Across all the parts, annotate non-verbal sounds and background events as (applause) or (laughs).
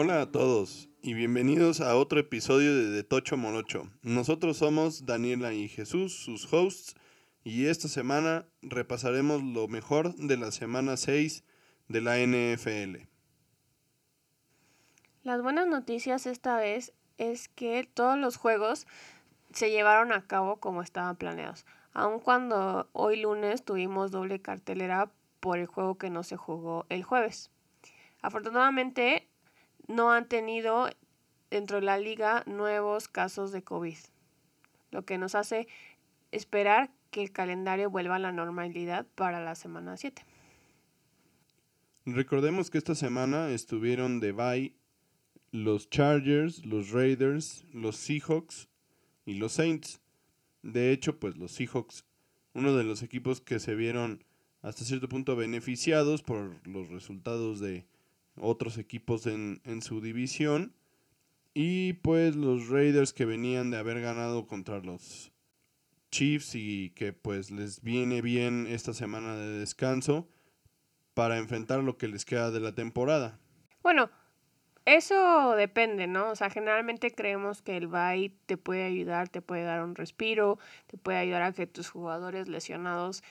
Hola a todos y bienvenidos a otro episodio de De Tocho Morocho. Nosotros somos Daniela y Jesús, sus hosts, y esta semana repasaremos lo mejor de la semana 6 de la NFL. Las buenas noticias esta vez es que todos los juegos se llevaron a cabo como estaban planeados, aun cuando hoy lunes tuvimos doble cartelera por el juego que no se jugó el jueves. Afortunadamente, no han tenido dentro de la liga nuevos casos de COVID, lo que nos hace esperar que el calendario vuelva a la normalidad para la semana 7. Recordemos que esta semana estuvieron de bye los Chargers, los Raiders, los Seahawks y los Saints. De hecho, pues los Seahawks, uno de los equipos que se vieron hasta cierto punto beneficiados por los resultados de otros equipos en, en su división. Y pues los Raiders que venían de haber ganado contra los Chiefs y que pues les viene bien esta semana de descanso para enfrentar lo que les queda de la temporada. Bueno, eso depende, ¿no? O sea, generalmente creemos que el bye te puede ayudar, te puede dar un respiro, te puede ayudar a que tus jugadores lesionados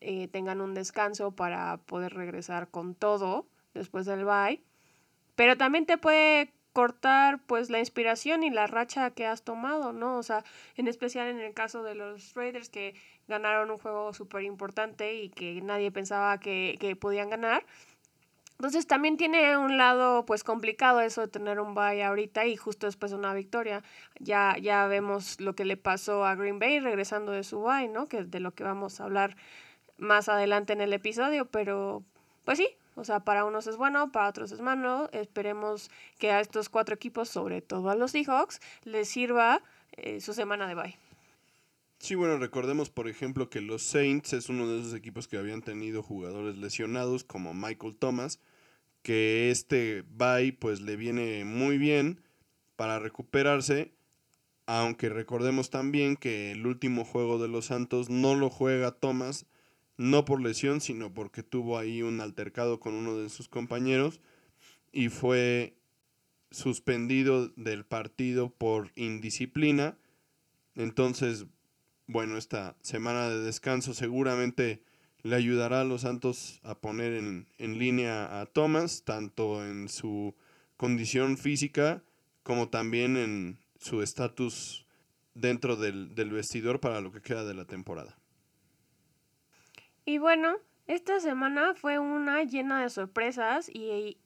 eh, tengan un descanso para poder regresar con todo después del bye. Pero también te puede cortar pues la inspiración y la racha que has tomado, ¿no? O sea, en especial en el caso de los Raiders que ganaron un juego súper importante y que nadie pensaba que, que podían ganar. Entonces también tiene un lado pues complicado eso de tener un bye ahorita y justo después de una victoria. Ya, ya vemos lo que le pasó a Green Bay regresando de su bye, ¿no? Que de lo que vamos a hablar más adelante en el episodio, pero pues sí, o sea, para unos es bueno, para otros es malo. Esperemos que a estos cuatro equipos, sobre todo a los Seahawks, les sirva eh, su semana de bye. Sí, bueno, recordemos por ejemplo que los Saints es uno de esos equipos que habían tenido jugadores lesionados como Michael Thomas, que este bye pues le viene muy bien para recuperarse, aunque recordemos también que el último juego de los Santos no lo juega Thomas, no por lesión, sino porque tuvo ahí un altercado con uno de sus compañeros y fue suspendido del partido por indisciplina. Entonces, bueno, esta semana de descanso seguramente le ayudará a los Santos a poner en, línea a Thomas, tanto en su condición física como también en su estatus dentro del vestidor para lo que queda de la temporada. Y bueno, esta semana fue una llena de sorpresas y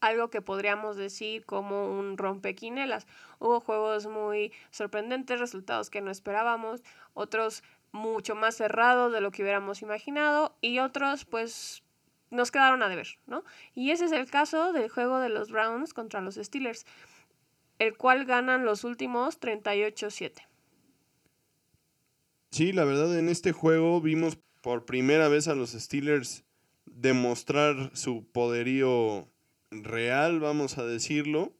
algo que podríamos decir como un rompequinelas. Hubo juegos muy sorprendentes, resultados que no esperábamos, otros mucho más cerrados de lo que hubiéramos imaginado y otros pues nos quedaron a deber, ¿no? Y ese es el caso del juego de los Browns contra los Steelers, el cual ganan los últimos 38-7. Sí, la verdad en este juego vimos por primera vez a los Steelers demostrar su poderío real, vamos a decirlo.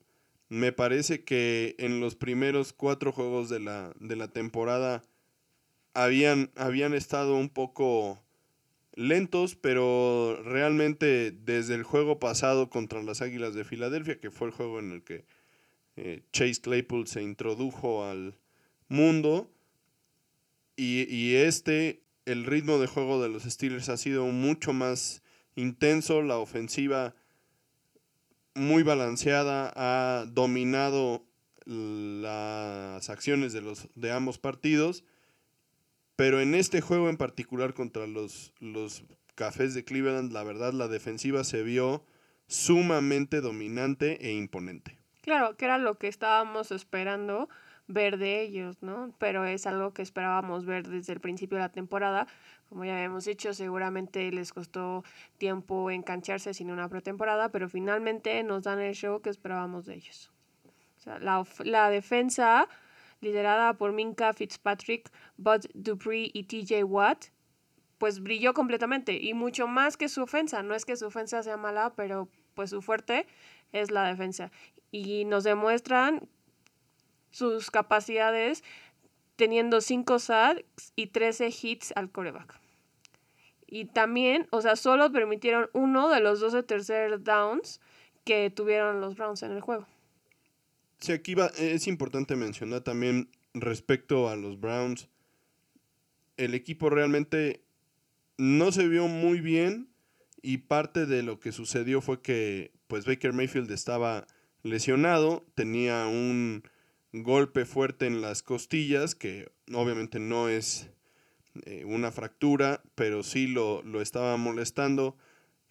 Me parece que en los primeros cuatro juegos de la, de la temporada habían, habían estado un poco lentos, pero realmente desde el juego pasado contra las Águilas de Filadelfia, que fue el juego en el que eh, Chase Claypool se introdujo al mundo, y, y este el ritmo de juego de los Steelers ha sido mucho más intenso, la ofensiva muy balanceada, ha dominado las acciones de, los, de ambos partidos, pero en este juego en particular contra los, los Cafés de Cleveland, la verdad la defensiva se vio sumamente dominante e imponente. Claro, que era lo que estábamos esperando ver de ellos, ¿no? Pero es algo que esperábamos ver desde el principio de la temporada. Como ya habíamos dicho, seguramente les costó tiempo engancharse sin una pretemporada, pero finalmente nos dan el show que esperábamos de ellos. O sea, la, la defensa liderada por Minka Fitzpatrick, Bud Dupree y TJ Watt, pues brilló completamente y mucho más que su ofensa. No es que su ofensa sea mala, pero pues su fuerte es la defensa. Y nos demuestran sus capacidades teniendo 5 sacks y 13 hits al coreback. Y también, o sea, solo permitieron uno de los 12 tercer downs que tuvieron los Browns en el juego. Sí, aquí va, es importante mencionar también respecto a los Browns. El equipo realmente no se vio muy bien y parte de lo que sucedió fue que pues Baker Mayfield estaba lesionado, tenía un golpe fuerte en las costillas, que obviamente no es eh, una fractura, pero sí lo, lo estaba molestando.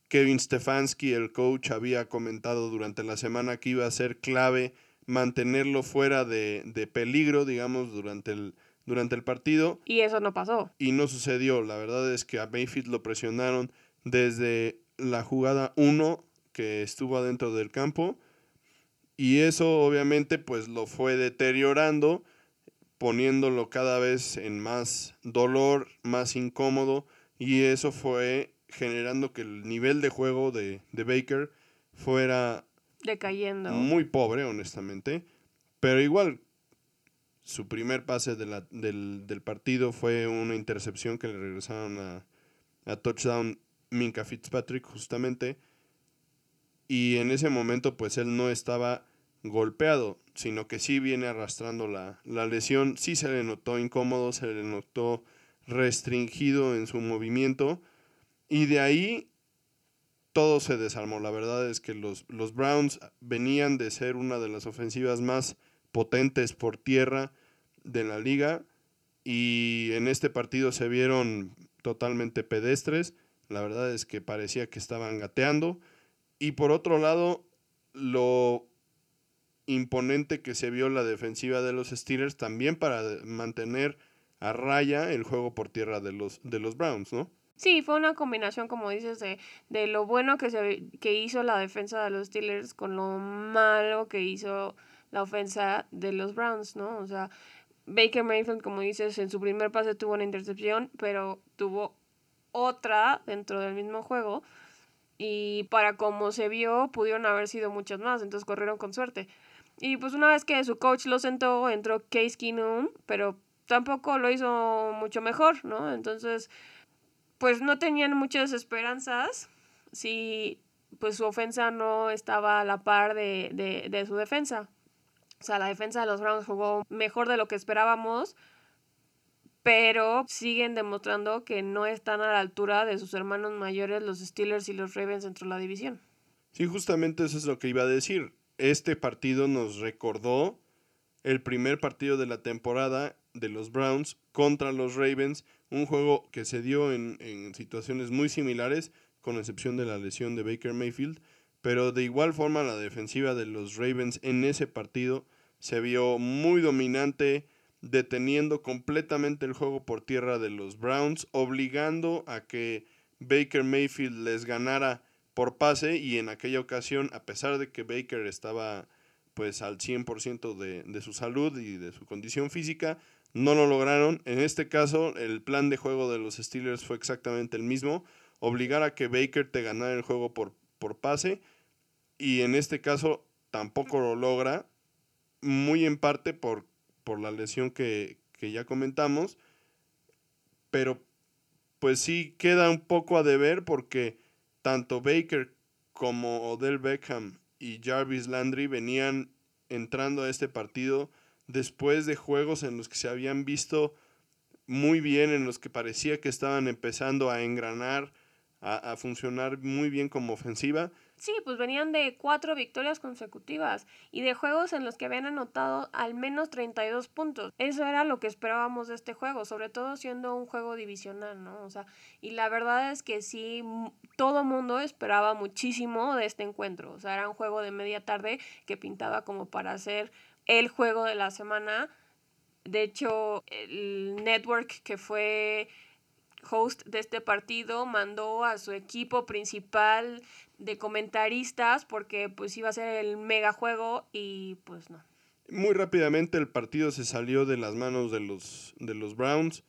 Kevin Stefanski, el coach, había comentado durante la semana que iba a ser clave mantenerlo fuera de, de peligro, digamos, durante el, durante el partido. Y eso no pasó. Y no sucedió. La verdad es que a Mayfield lo presionaron desde la jugada 1 que estuvo adentro del campo. Y eso obviamente pues lo fue deteriorando, poniéndolo cada vez en más dolor, más incómodo. Y eso fue generando que el nivel de juego de, de Baker fuera Decayendo. muy pobre, honestamente. Pero igual, su primer pase de la, del, del, partido fue una intercepción que le regresaron a, a touchdown Minka Fitzpatrick, justamente. Y en ese momento, pues él no estaba golpeado, sino que sí viene arrastrando la, la lesión. Sí se le notó incómodo, se le notó restringido en su movimiento. Y de ahí todo se desarmó. La verdad es que los, los Browns venían de ser una de las ofensivas más potentes por tierra de la liga y en este partido se vieron totalmente pedestres. La verdad es que parecía que estaban gateando. Y por otro lado, lo imponente que se vio la defensiva de los Steelers también para mantener a raya el juego por tierra de los, de los Browns, ¿no? Sí, fue una combinación, como dices, de, de lo bueno que, se, que hizo la defensa de los Steelers con lo malo que hizo la ofensa de los Browns, ¿no? O sea, Baker Mayfield, como dices, en su primer pase tuvo una intercepción, pero tuvo otra dentro del mismo juego. Y para como se vio, pudieron haber sido muchas más, entonces corrieron con suerte. Y pues una vez que su coach lo sentó, entró Case Keenum, pero tampoco lo hizo mucho mejor, ¿no? Entonces, pues no tenían muchas esperanzas si pues su ofensa no estaba a la par de, de, de su defensa. O sea, la defensa de los Browns jugó mejor de lo que esperábamos, pero siguen demostrando que no están a la altura de sus hermanos mayores, los Steelers y los Ravens dentro de la división. Sí, justamente eso es lo que iba a decir. Este partido nos recordó el primer partido de la temporada de los Browns contra los Ravens, un juego que se dio en, en, situaciones muy similares, con excepción de la lesión de Baker Mayfield, pero de igual forma la defensiva de los Ravens en ese partido se vio muy dominante, deteniendo completamente el juego por tierra de los Browns, obligando a que Baker Mayfield les ganara por pase y en aquella ocasión, a pesar de que Baker estaba pues al 100% de, de su salud y de su condición física, no lo lograron. En este caso, el plan de juego de los Steelers fue exactamente el mismo. Obligar a que Baker te ganara el juego por, por pase. Y en este caso tampoco lo logra. Muy en parte por, por la lesión que, que ya comentamos. Pero pues sí queda un poco a deber porque tanto Baker como Odell Beckham y Jarvis Landry venían entrando a este partido después de juegos en los que se habían visto muy bien, en los que parecía que estaban empezando a engranar, a, a, funcionar muy bien como ofensiva. Sí, pues venían de cuatro victorias consecutivas y de juegos en los que habían anotado al menos 32 puntos. Eso era lo que esperábamos de este juego, sobre todo siendo un juego divisional, ¿no? O sea, y la verdad es que sí, todo mundo esperaba muchísimo de este encuentro. O sea, era un juego de media tarde que pintaba como para hacer el juego de la semana. De hecho, el network que fue host de este partido mandó a su equipo principal de comentaristas porque pues iba a ser el mega juego y pues no. Muy rápidamente el partido se salió de las manos de los, de los Browns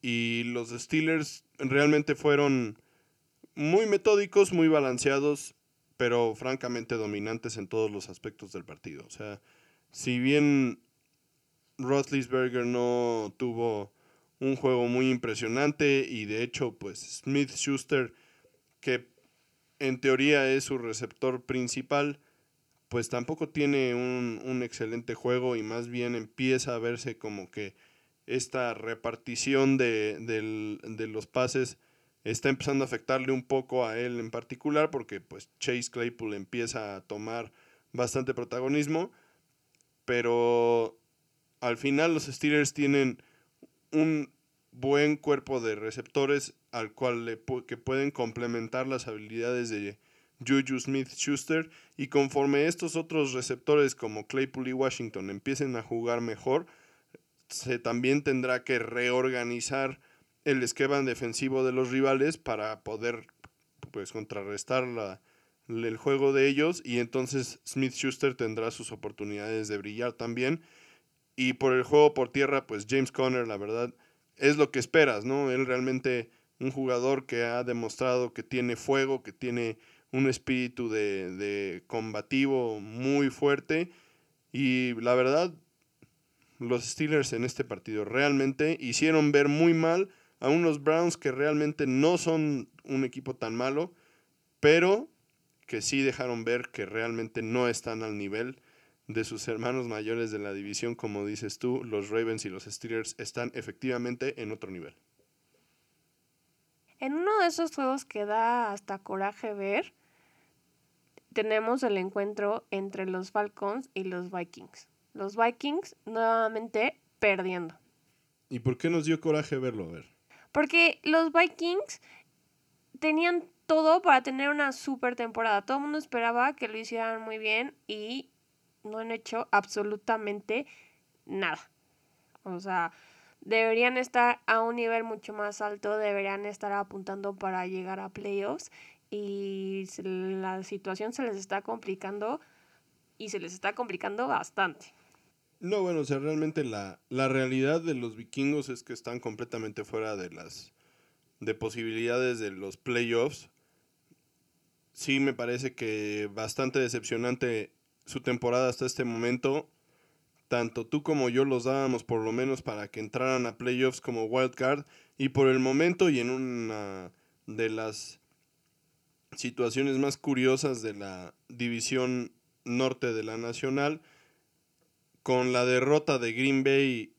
y los Steelers realmente fueron muy metódicos, muy balanceados, pero francamente dominantes en todos los aspectos del partido. O sea, si bien Roethlisberger no tuvo un juego muy impresionante y de hecho, pues Smith Schuster, que en teoría es su receptor principal, pues tampoco tiene un, un, excelente juego y más bien empieza a verse como que esta repartición de, de los pases está empezando a afectarle un poco a él en particular porque pues Chase Claypool empieza a tomar bastante protagonismo, pero al final los Steelers tienen un buen cuerpo de receptores al cual le que pueden complementar las habilidades de Juju Smith Schuster y conforme estos otros receptores como Claypool y Washington empiecen a jugar mejor, se también tendrá que reorganizar el esquema defensivo de los rivales para poder pues contrarrestar la, el juego de ellos y entonces Smith Schuster tendrá sus oportunidades de brillar también y por el juego por tierra pues James Conner la verdad es lo que esperas, ¿no? Él realmente un jugador que ha demostrado que tiene fuego, que tiene un espíritu de, de combativo muy fuerte y la verdad los Steelers en este partido realmente hicieron ver muy mal a unos Browns que realmente no son un equipo tan malo, pero que sí dejaron ver que realmente no están al nivel de sus hermanos mayores de la división, como dices tú, los Ravens y los Steelers están efectivamente en otro nivel. En uno de esos juegos que da hasta coraje ver, tenemos el encuentro entre los Falcons y los Vikings. Los Vikings nuevamente perdiendo. ¿Y por qué nos dio coraje verlo? A ver. Porque los Vikings tenían todo para tener una super temporada. Todo el mundo esperaba que lo hicieran muy bien y no han hecho absolutamente nada. O sea, deberían estar a un nivel mucho más alto, deberían estar apuntando para llegar a playoffs y la situación se les está complicando y se les está complicando bastante. No, bueno, o sea, realmente la, la realidad de los vikingos es que están completamente fuera de las de posibilidades de los playoffs. Sí me parece que bastante decepcionante su temporada hasta este momento. Tanto tú como yo los dábamos por lo menos para que entraran a playoffs como wildcard. Y por el momento y en una de las situaciones más curiosas de la división norte de la nacional, con la derrota de Green Bay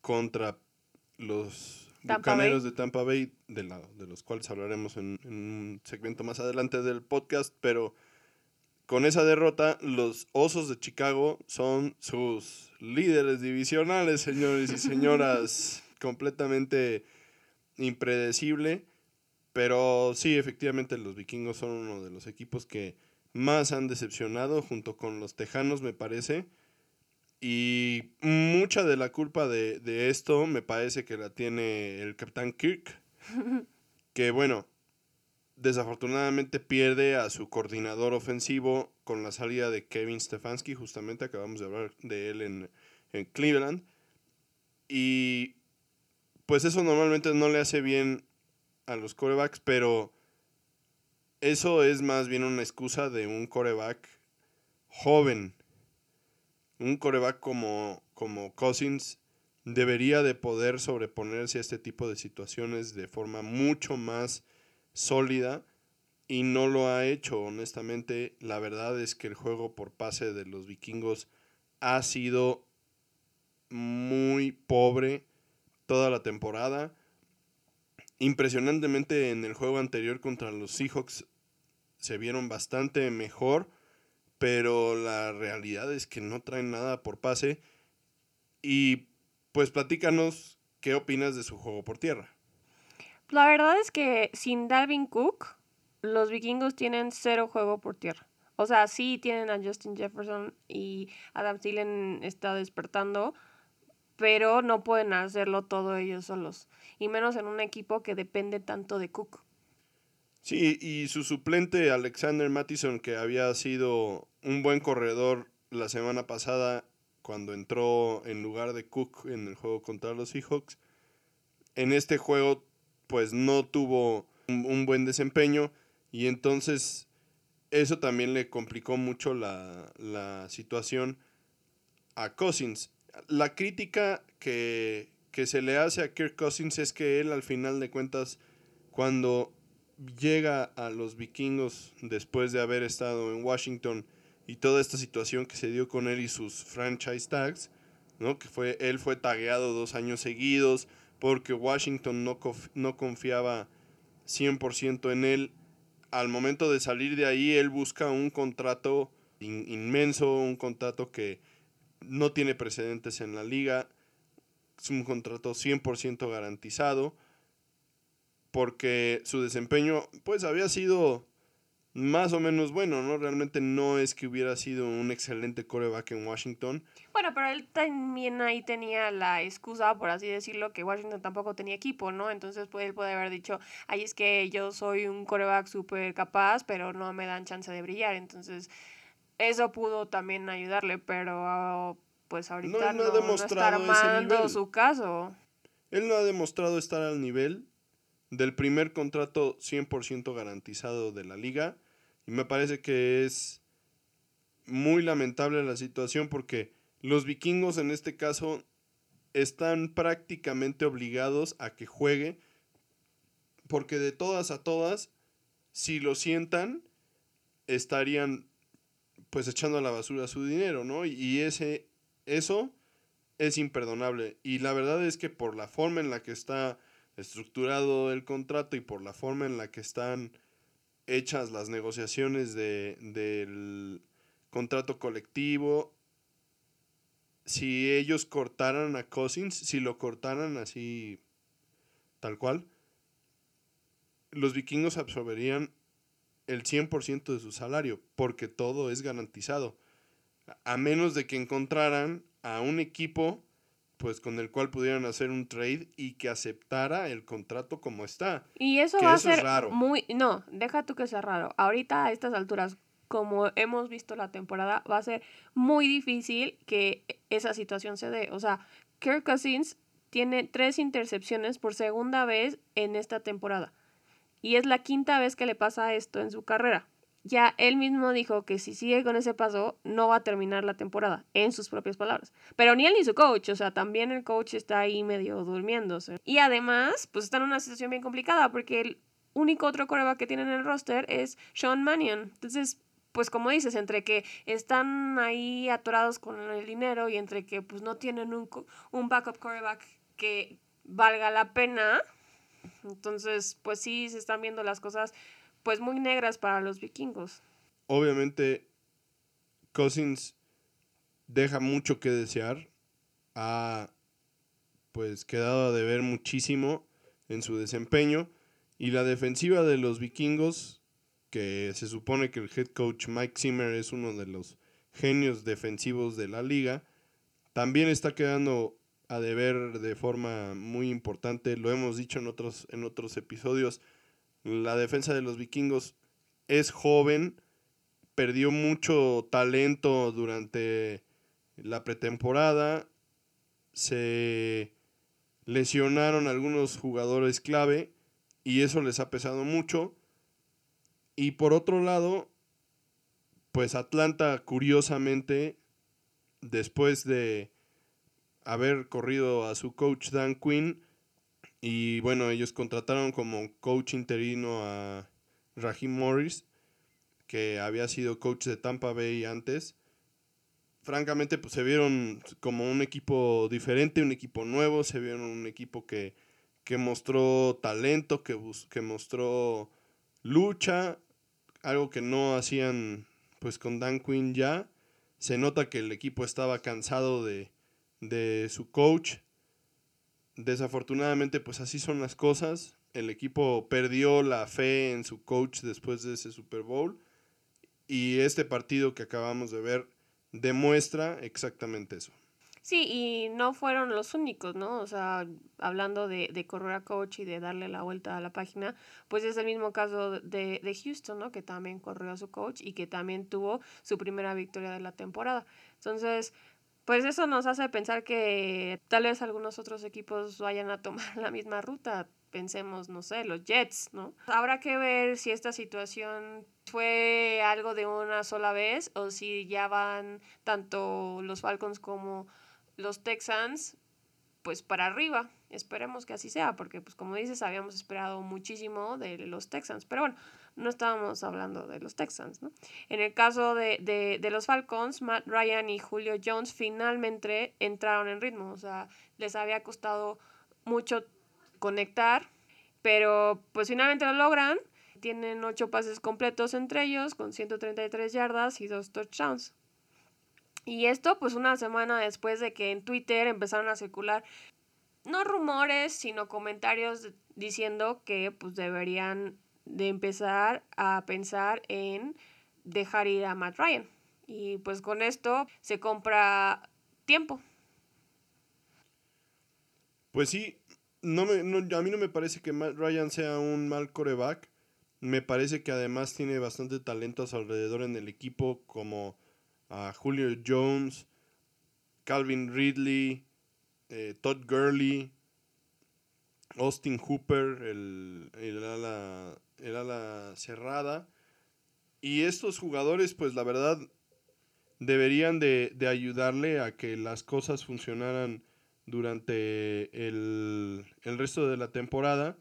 contra los Bucaneros de Tampa Bay, de, la, de los cuales hablaremos en, en, un segmento más adelante del podcast, pero con esa derrota, los Osos de Chicago son sus líderes divisionales, señores y señoras, (laughs) completamente impredecible. Pero sí, efectivamente los vikingos son uno de los equipos que más han decepcionado junto con los Tejanos, me parece. Y mucha de la culpa de, de esto me parece que la tiene el capitán Kirk. (laughs) que bueno, desafortunadamente pierde a su coordinador ofensivo con la salida de Kevin Stefanski, justamente acabamos de hablar de él en, en Cleveland. Y pues eso normalmente no le hace bien a los corebacks, pero eso es más bien una excusa de un coreback joven. Un coreback como, como Cousins debería de poder sobreponerse a este tipo de situaciones de forma mucho más sólida y no lo ha hecho, honestamente. La verdad es que el juego por pase de los vikingos ha sido muy pobre toda la temporada. Impresionantemente en el juego anterior contra los Seahawks se vieron bastante mejor, pero la realidad es que no traen nada por pase. Y pues platícanos qué opinas de su juego por tierra. La verdad es que sin Dalvin Cook, los vikingos tienen cero juego por tierra. O sea, sí tienen a Justin Jefferson y Adam Thielen está despertando, pero no pueden hacerlo todo ellos solos. Y menos en un equipo que depende tanto de Cook. Sí, y su suplente Alexander Mattison, que había sido un buen corredor la semana pasada, cuando entró en lugar de Cook en el juego contra los Seahawks. En este juego, pues no tuvo un, buen desempeño y entonces eso también le complicó mucho la, la situación a Cousins. La crítica que, que se le hace a Kirk Cousins es que él al final de cuentas, cuando llega a los vikingos después de haber estado en Washington y toda esta situación que se dio con él y sus franchise tags, ¿no? que fue, él fue tagueado dos años seguidos porque Washington no, no confiaba 100% en él. Al momento de salir de ahí, él busca un contrato inmenso, un contrato que no tiene precedentes en la liga, es un contrato 100% garantizado porque su desempeño pues había sido más o menos bueno, ¿no? Realmente no es que hubiera sido un excelente coreback en Washington. Bueno, pero él también ahí tenía la excusa, por así decirlo, que Washington tampoco tenía equipo, ¿no? Entonces pues, él puede haber dicho, ahí es que yo soy un coreback súper capaz, pero no me dan chance de brillar. Entonces eso pudo también ayudarle, pero pues ahorita no, no, no está armando su caso. Él no ha demostrado estar al nivel del primer contrato 100% garantizado de la liga. Y me parece que es muy lamentable la situación porque los vikingos en este caso están prácticamente obligados a que juegue porque de todas a todas, si lo sientan, estarían pues echando a la basura su dinero, ¿no? Y ese, eso es imperdonable. Y la verdad es que por la forma en la que está estructurado el contrato y por la forma en la que están hechas las negociaciones de, del contrato colectivo, si ellos cortaran a Cousins, si lo cortaran así tal cual, los vikingos absorberían el 100% de su salario, porque todo es garantizado. A menos de que encontraran a un equipo pues con el cual pudieran hacer un trade y que aceptara el contrato como está. Y eso va a ser raro. muy no, deja tú que sea raro. Ahorita a estas alturas como hemos visto la temporada, va a ser muy difícil que esa situación se dé. O sea, Kirk Cousins tiene tres intercepciones por segunda vez en esta temporada. Y es la quinta vez que le pasa esto en su carrera ya él mismo dijo que si sigue con ese paso, no va a terminar la temporada, en sus propias palabras. Pero ni él ni su coach, o sea, también el coach está ahí medio durmiéndose. Y además, pues está en una situación bien complicada, porque el único otro coreback que tiene en el roster es Sean Mannion. Entonces, pues como dices, entre que están ahí atorados con el dinero y entre que pues no tienen un, un backup coreback que valga la pena, entonces pues sí se están viendo las cosas pues muy negras para los vikingos. Obviamente, Cousins deja mucho que desear. Ha pues quedado de ver muchísimo en su desempeño. Y la defensiva de los vikingos, que se supone que el head coach Mike Zimmer es uno de los genios defensivos de la liga, también está quedando a deber de forma muy importante. Lo hemos dicho en otros, en otros episodios. La defensa de los vikingos es joven, perdió mucho talento durante la pretemporada, se lesionaron algunos jugadores clave y eso les ha pesado mucho. Y por otro lado, pues Atlanta curiosamente, después de haber corrido a su coach Dan Quinn, y bueno, ellos contrataron como coach interino a Raheem Morris, que había sido coach de Tampa Bay antes. Francamente, pues se vieron como un equipo diferente, un equipo nuevo, se vieron un equipo que, que mostró talento, que, que mostró lucha, algo que no hacían pues con Dan Quinn ya. Se nota que el equipo estaba cansado de, de su coach, desafortunadamente, pues así son las cosas. El equipo perdió la fe en su coach después de ese Super Bowl. Y este partido que acabamos de ver demuestra exactamente eso. Sí, y no fueron los únicos, ¿no? O sea, hablando de, de correr a coach y de darle la vuelta a la página, pues es el mismo caso de, de Houston, ¿no? Que también corrió a su coach y que también tuvo su primera victoria de la temporada. Entonces, pues eso nos hace pensar que tal vez algunos otros equipos vayan a tomar (laughs) la misma ruta. Pensemos, no sé, los Jets, ¿no? Habrá que ver si esta situación fue algo de una sola vez o si ya van tanto los Falcons como los Texans pues para arriba. Esperemos que así sea, porque pues como dices, habíamos esperado muchísimo de los Texans. Pero bueno, no estábamos hablando de los Texans, ¿no? En el caso de, de, de los Falcons, Matt Ryan y Julio Jones finalmente entraron en ritmo. O sea, les había costado mucho conectar, pero pues finalmente lo logran. Tienen ocho pases completos entre ellos, con 133 yardas y dos touchdowns. Y esto pues una semana después de que en Twitter empezaron a circular no rumores, sino comentarios diciendo que pues deberían de empezar a pensar en dejar ir a Matt Ryan. Y pues con esto se compra tiempo. Pues sí, no me, a mí no me parece que Matt Ryan sea un mal coreback. Me parece que además tiene bastante talento a su alrededor en el equipo, como a Julio Jones, Calvin Ridley, eh, Todd Gurley, Austin Hooper, el, el, ala, el ala cerrada. Y estos jugadores, pues la verdad, deberían de, de, ayudarle a que las cosas funcionaran durante el, el, resto de la temporada.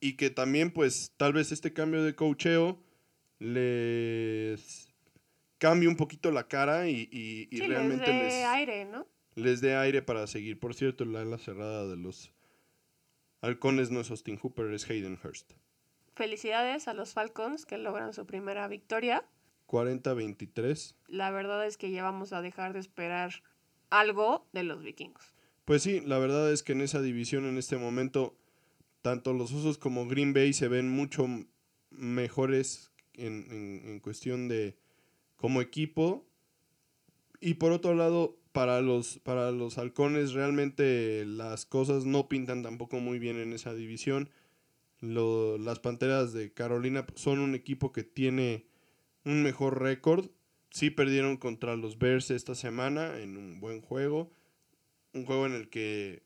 Y que también, pues, tal vez este cambio de cocheo les cambie un poquito la cara y, y, y realmente les dé aire, ¿no? Les dé aire para seguir. Por cierto, la ala cerrada de los halcones no es Austin Hooper, es Hayden Hurst. Felicidades a los Falcons que logran su primera victoria. 40-23. La verdad es que ya vamos a dejar de esperar algo de los vikingos. Pues sí, la verdad es que en esa división en este momento, tanto los Osos como Green Bay se ven mucho mejores en, en, en cuestión de, como equipo. Y por otro lado, para los, para los halcones realmente las cosas no pintan tampoco muy bien en esa división. Las Panteras de Carolina son un equipo que tiene un mejor récord. Sí perdieron contra los Bears esta semana en un buen juego. Un juego en el que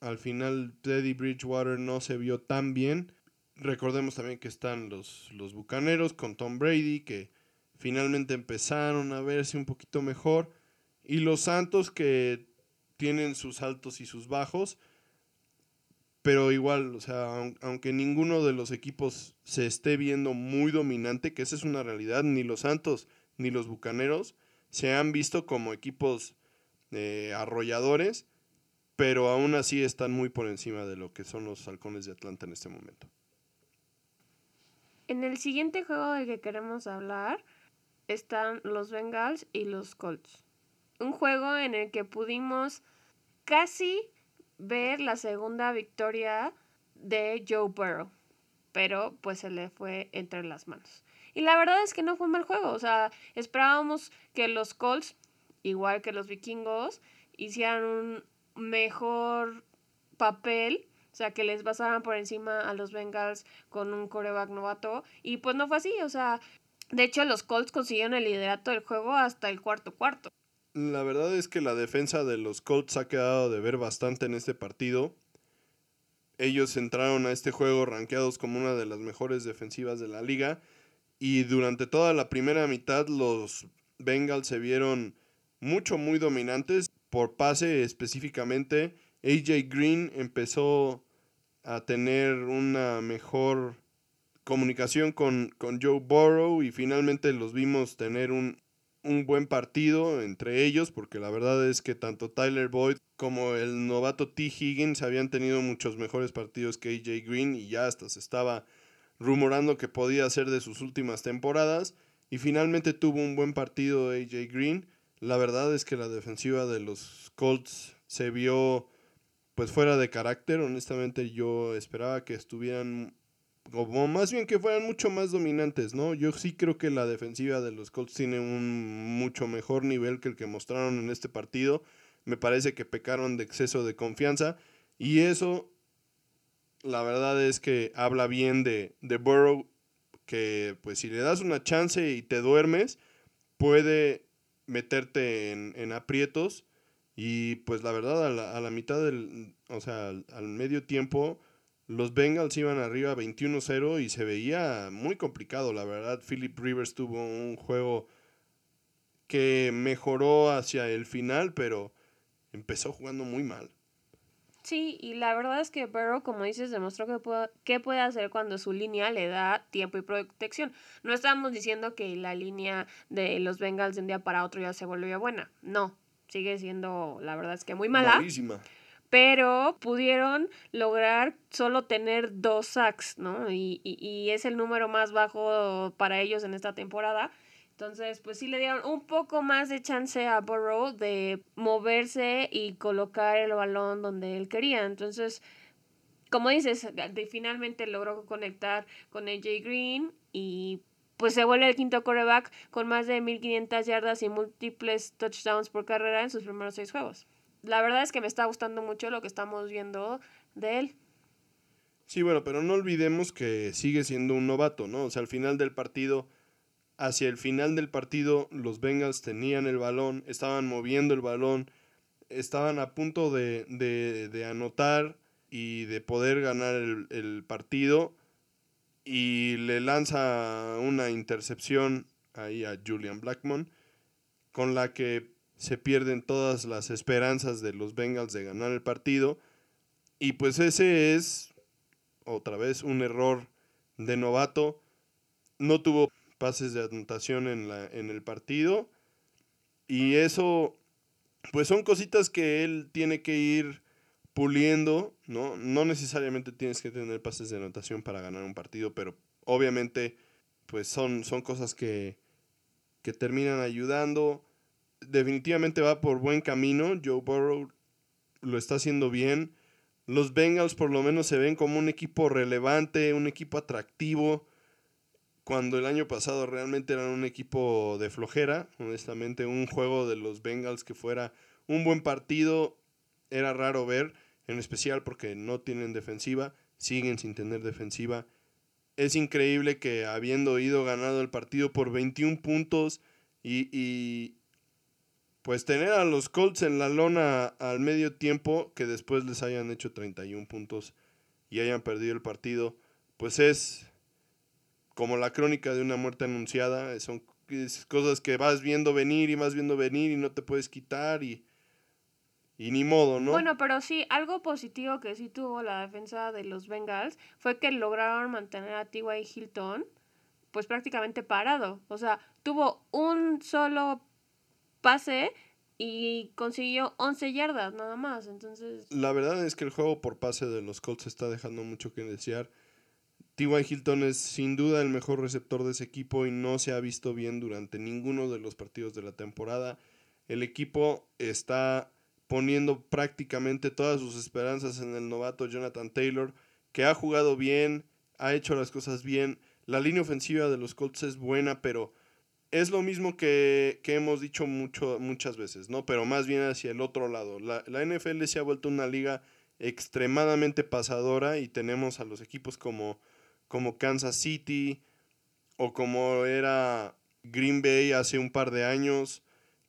al final Teddy Bridgewater no se vio tan bien. Recordemos también que están los, los Bucaneros con Tom Brady, que finalmente empezaron a verse un poquito mejor. Y los Santos que tienen sus altos y sus bajos. Pero igual, o sea, aunque ninguno de los equipos se esté viendo muy dominante, que esa es una realidad, ni los Santos ni los Bucaneros se han visto como equipos eh, arrolladores, pero aún así están muy por encima de lo que son los halcones de Atlanta en este momento. En el siguiente juego del que queremos hablar, están los Bengals y los Colts. Un juego en el que pudimos casi ver la segunda victoria de Joe Burrow, pero pues se le fue entre las manos. Y la verdad es que no fue mal juego, o sea, esperábamos que los Colts, igual que los vikingos, hicieran un mejor papel o sea, que les pasaran por encima a los Bengals con un coreback novato. Y pues no fue así. O sea, de hecho, los Colts consiguieron el liderato del juego hasta el cuarto cuarto. La verdad es que la defensa de los Colts ha quedado de ver bastante en este partido. Ellos entraron a este juego rankeados como una de las mejores defensivas de la liga. Y durante toda la primera mitad los Bengals se vieron mucho, muy dominantes. Por pase específicamente, AJ Green empezó a tener una mejor comunicación con, con Joe Burrow y finalmente los vimos tener un, un buen partido entre ellos, porque la verdad es que tanto Tyler Boyd como el novato T. Higgins habían tenido muchos mejores partidos que AJ Green y ya hasta se estaba rumorando que podía ser de sus últimas temporadas. Y finalmente tuvo un buen partido AJ Green. La verdad es que la defensiva de los Colts se vio pues fuera de carácter. Honestamente yo esperaba que estuvieran como más bien que fueran mucho más dominantes, ¿no? Yo sí creo que la defensiva de los Colts tiene un mucho mejor nivel que el que mostraron en este partido. Me parece que pecaron de exceso de confianza y eso, la verdad es que habla bien de, de Burrow, que pues si le das una chance y te duermes, puede meterte en, en aprietos Y pues la verdad, a la, a la mitad del, o sea, al, al medio tiempo, los Bengals iban arriba 21-0 y se veía muy complicado, la verdad. Philip Rivers tuvo un juego que mejoró hacia el final, pero empezó jugando muy mal. Sí, y la verdad es que Burrow, como dices, demostró que puede, qué puede hacer cuando su línea le da tiempo y protección. No estamos diciendo que la línea de los Bengals de un día para otro ya se volvió buena. No, sigue siendo, la verdad es que muy mala. Malísima. Pero pudieron lograr solo tener dos sacks, ¿no? Y, y, y es el número más bajo para ellos en esta temporada. Entonces, pues sí le dieron un poco más de chance a Burrow de moverse y colocar el balón donde él quería. Entonces, como dices, finalmente logró conectar con AJ Green y pues se vuelve el quinto coreback con más de 1500 yardas y múltiples touchdowns por carrera en sus primeros seis juegos. La verdad es que me está gustando mucho lo que estamos viendo de él. Sí, bueno, pero no olvidemos que sigue siendo un novato, ¿no? O sea, al final del partido hacia el final del partido los Bengals tenían el balón, estaban moviendo el balón, estaban a punto de, de, de anotar y de poder ganar el, el, partido y le lanza una intercepción ahí a Julian Blackmon con la que se pierden todas las esperanzas de los Bengals de ganar el partido y pues ese es otra vez un error de novato no tuvo pases de anotación en, la, en el partido. Y eso, pues son cositas que él tiene que ir puliendo, ¿no? No necesariamente tienes que tener pases de anotación para ganar un partido, pero obviamente, pues son, son cosas que, que terminan ayudando. Definitivamente va por buen camino. Joe Burrow lo está haciendo bien. Los Bengals por lo menos se ven como un equipo relevante, un equipo atractivo cuando el año pasado realmente eran un equipo de flojera, honestamente, un juego de los Bengals que fuera un buen partido era raro ver, en especial porque no tienen defensiva, siguen sin tener defensiva. Es increíble que habiendo ido ganado el partido por 21 puntos y, y pues tener a los Colts en la lona al medio tiempo, que después les hayan hecho 31 puntos y hayan perdido el partido, pues es como la crónica de una muerte anunciada, son cosas que vas viendo venir y vas viendo venir y no te puedes quitar y, y ni modo, ¿no? Bueno, pero sí, algo positivo que sí tuvo la defensa de los Bengals fue que lograron mantener a T.Y. Hilton pues prácticamente parado. O sea, tuvo un solo pase y consiguió 11 yardas nada más. Entonces... La verdad es que el juego por pase de los Colts está dejando mucho que desear. T.Y. Hilton es sin duda el mejor receptor de ese equipo y no se ha visto bien durante ninguno de los partidos de la temporada. El equipo está poniendo prácticamente todas sus esperanzas en el novato Jonathan Taylor, que ha jugado bien, ha hecho las cosas bien. La línea ofensiva de los Colts es buena, pero es lo mismo que, que hemos dicho mucho, muchas veces, ¿no? Pero más bien hacia el otro lado. La, la NFL se ha vuelto una liga extremadamente pasadora y tenemos a los equipos como como Kansas City o como era Green Bay hace un par de años,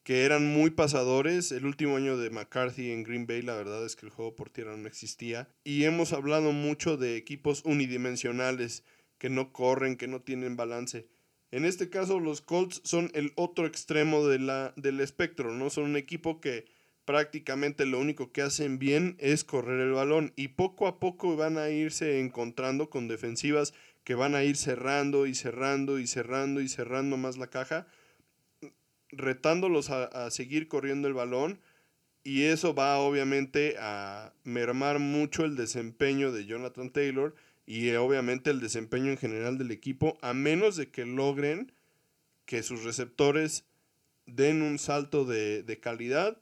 que eran muy pasadores. El último año de McCarthy en Green Bay, la verdad es que el juego por tierra no existía. Y hemos hablado mucho de equipos unidimensionales, que no corren, que no tienen balance. En este caso, los Colts son el otro extremo de la, del espectro, ¿no? Son un equipo que prácticamente lo único que hacen bien es correr el balón y poco a poco van a irse encontrando con defensivas que van a ir cerrando y cerrando y cerrando y cerrando más la caja, retándolos a, a seguir corriendo el balón y eso va obviamente a mermar mucho el desempeño de Jonathan Taylor y obviamente el desempeño en general del equipo a menos de que logren que sus receptores den un salto de, de calidad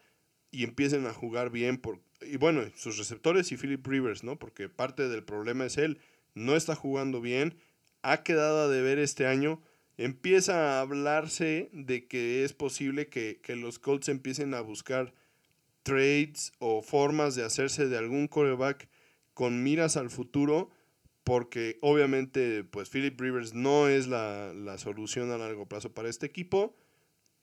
y empiecen a jugar bien. Por, y bueno, sus receptores y Philip Rivers, ¿no? Porque parte del problema es él. No está jugando bien, ha quedado a deber este año. Empieza a hablarse de que es posible que, que los Colts empiecen a buscar trades o formas de hacerse de algún coreback con miras al futuro, porque obviamente pues Philip Rivers no es la, la solución a largo plazo para este equipo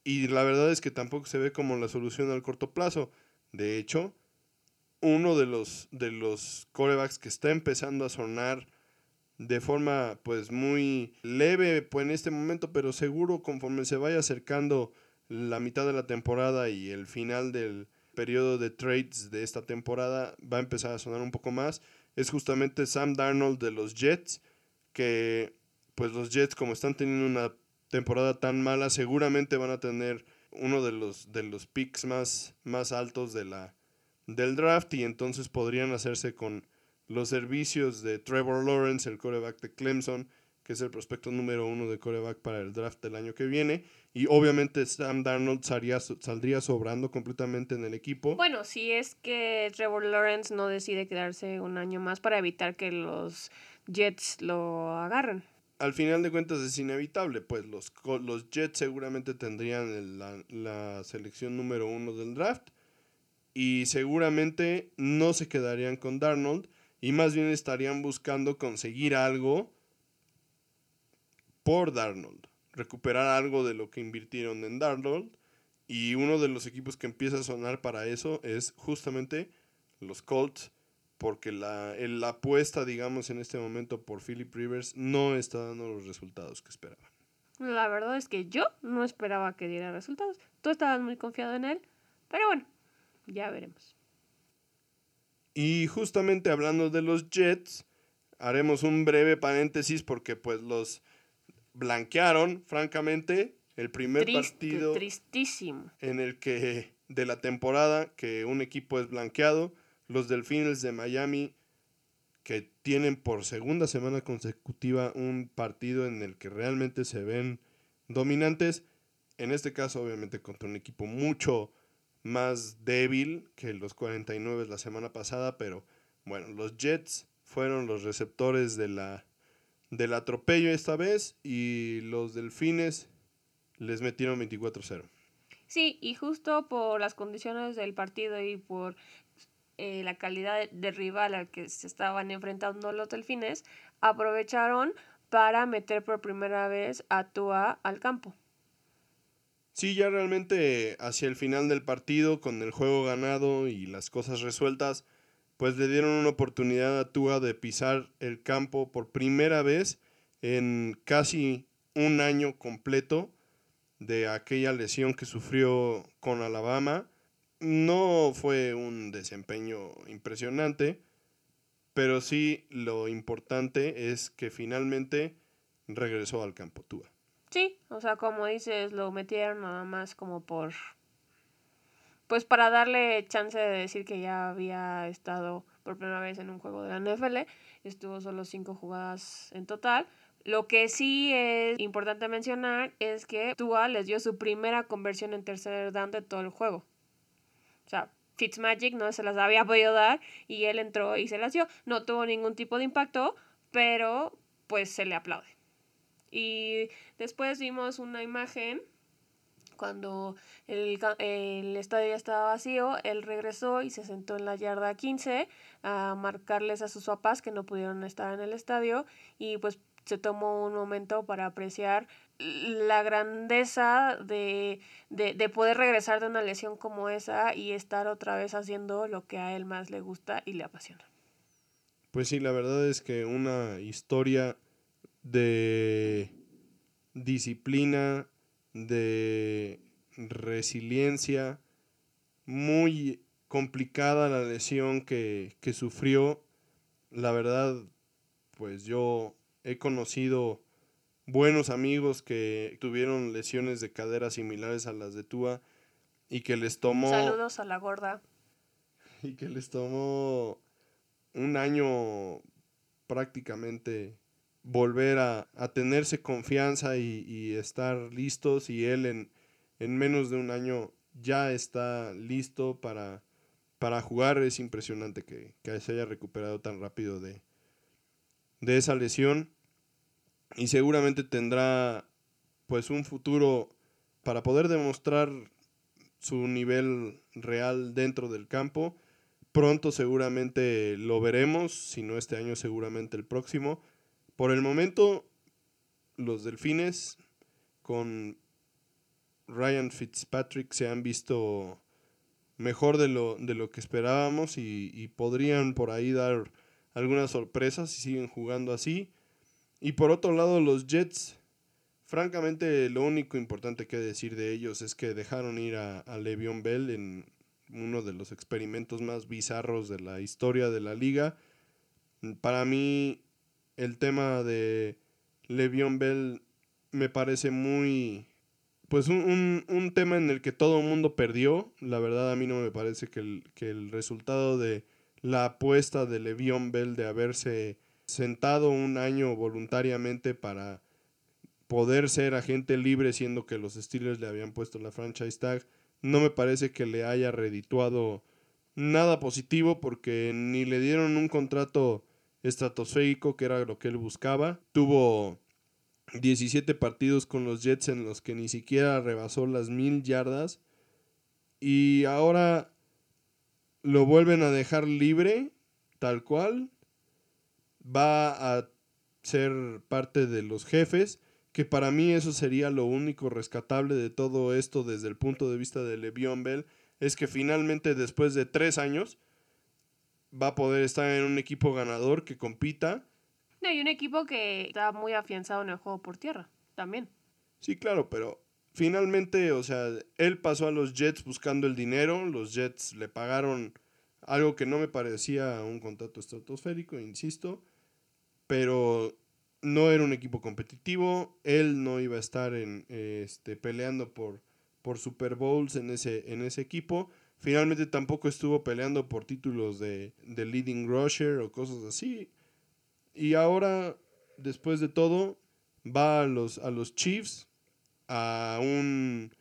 y la verdad es que tampoco se ve como la solución al corto plazo. De hecho, uno de los, de los corebacks que está empezando a sonar de forma pues muy leve pues, en este momento, pero seguro conforme se vaya acercando la mitad de la temporada y el final del periodo de trades de esta temporada va a empezar a sonar un poco más. Es justamente Sam Darnold de los Jets, que pues los Jets como están teniendo una temporada tan mala, seguramente van a tener uno de los, de los picks más, más altos de la, del draft y entonces podrían hacerse con los servicios de Trevor Lawrence, el coreback de Clemson, que es el prospecto número uno de coreback para el draft del año que viene. Y obviamente Sam Darnold saldría sobrando completamente en el equipo. Bueno, si es que Trevor Lawrence no decide quedarse un año más para evitar que los Jets lo agarren. Al final de cuentas es inevitable, pues los, los Jets seguramente tendrían la, la selección número uno del draft y seguramente no se quedarían con Darnold y más bien estarían buscando conseguir algo por Darnold, recuperar algo de lo que invirtieron en Darnold y uno de los equipos que empieza a sonar para eso es justamente los Colts porque la, la apuesta, digamos, en este momento por Philip Rivers no está dando los resultados que esperaban. La verdad es que yo no esperaba que diera resultados. Tú estabas muy confiado en él, pero bueno, ya veremos. Y justamente hablando de los Jets, haremos un breve paréntesis porque pues los blanquearon, francamente, el primer partido tristísimo. en el que de la temporada que un equipo es blanqueado, los Delfines de Miami que tienen por segunda semana consecutiva un partido en el que realmente se ven dominantes, en este caso obviamente contra un equipo mucho más débil que los 49 la semana pasada, pero bueno, los Jets fueron los receptores de la, del atropello esta vez y los Delfines les metieron 24-0. Sí, y justo por las condiciones del partido y por eh, la calidad de rival al que se estaban enfrentando los Delfines, aprovecharon para meter por primera vez a Tua al campo. Sí, ya realmente hacia el final del partido, con el juego ganado y las cosas resueltas, pues le dieron una oportunidad a Tua de pisar el campo por primera vez en casi un año completo de aquella lesión que sufrió con Alabama. No fue un desempeño impresionante, pero sí lo importante es que finalmente regresó al campo Tua. Sí, o sea, como dices, lo metieron nada más como por... Pues para darle chance de decir que ya había estado por primera vez en un juego de la NFL. Estuvo solo cinco jugadas en total. Lo que sí es importante mencionar es que Tua les dio su primera conversión en tercer down de todo el juego. O sea, Fitzmagic no se las había podido dar y él entró y se las dio. No tuvo ningún tipo de impacto, pero pues se le aplaude. Y después vimos una imagen cuando el, el, estadio ya estaba vacío, él regresó y se sentó en la yarda 15 a marcarles a sus papás que no pudieron estar en el estadio y pues se tomó un momento para apreciar la grandeza de, de, de poder regresar de una lesión como esa y estar otra vez haciendo lo que a él más le gusta y le apasiona. Pues sí, la verdad es que una historia de disciplina, de resiliencia, muy complicada la lesión que, que, sufrió. La verdad, pues yo he conocido buenos amigos que tuvieron lesiones de cadera similares a las de Tua y que les tomó... Saludos a la gorda. Y que les tomó un año prácticamente volver a, tenerse confianza y, estar listos y él en, en, menos de un año ya está listo para, para jugar. Es impresionante que, que, se haya recuperado tan rápido de, de esa lesión y seguramente tendrá pues un futuro para poder demostrar su nivel real dentro del campo. Pronto seguramente lo veremos, si no este año seguramente el próximo por el momento, los delfines con Ryan Fitzpatrick se han visto mejor de lo, de lo que esperábamos y, podrían por ahí dar algunas sorpresas si siguen jugando así. Y por otro lado, los Jets, francamente, lo único importante que decir de ellos es que dejaron ir a, a Bell en uno de los experimentos más bizarros de la historia de la liga. Para mí, el tema de Le'Veon Bell me parece muy... Pues un, un, tema en el que todo el mundo perdió. La verdad a mí no me parece que el, que el resultado de la apuesta de Le'Veon Bell de haberse sentado un año voluntariamente para poder ser agente libre, siendo que los Steelers le habían puesto la franchise tag, no me parece que le haya redituado nada positivo porque ni le dieron un contrato estratosférico, que era lo que él buscaba. Tuvo 17 partidos con los Jets en los que ni siquiera rebasó las mil yardas. Y ahora lo vuelven a dejar libre, tal cual. Va a ser parte de los jefes, que para mí eso sería lo único rescatable de todo esto desde el punto de vista de Le'Veon Bell, es que finalmente después de tres años va a poder estar en un equipo ganador que compita. No, y un equipo que está muy afianzado en el juego por tierra, también. Sí, claro, pero finalmente, o sea, él pasó a los Jets buscando el dinero, los Jets le pagaron algo que no me parecía un contrato estratosférico, insisto, pero no era un equipo competitivo, él no iba a estar en, este, peleando por, por Super Bowls en ese, en ese equipo. Finalmente tampoco estuvo peleando por títulos de, de leading rusher o cosas así. Y ahora, después de todo, va a los, a los Chiefs, a un,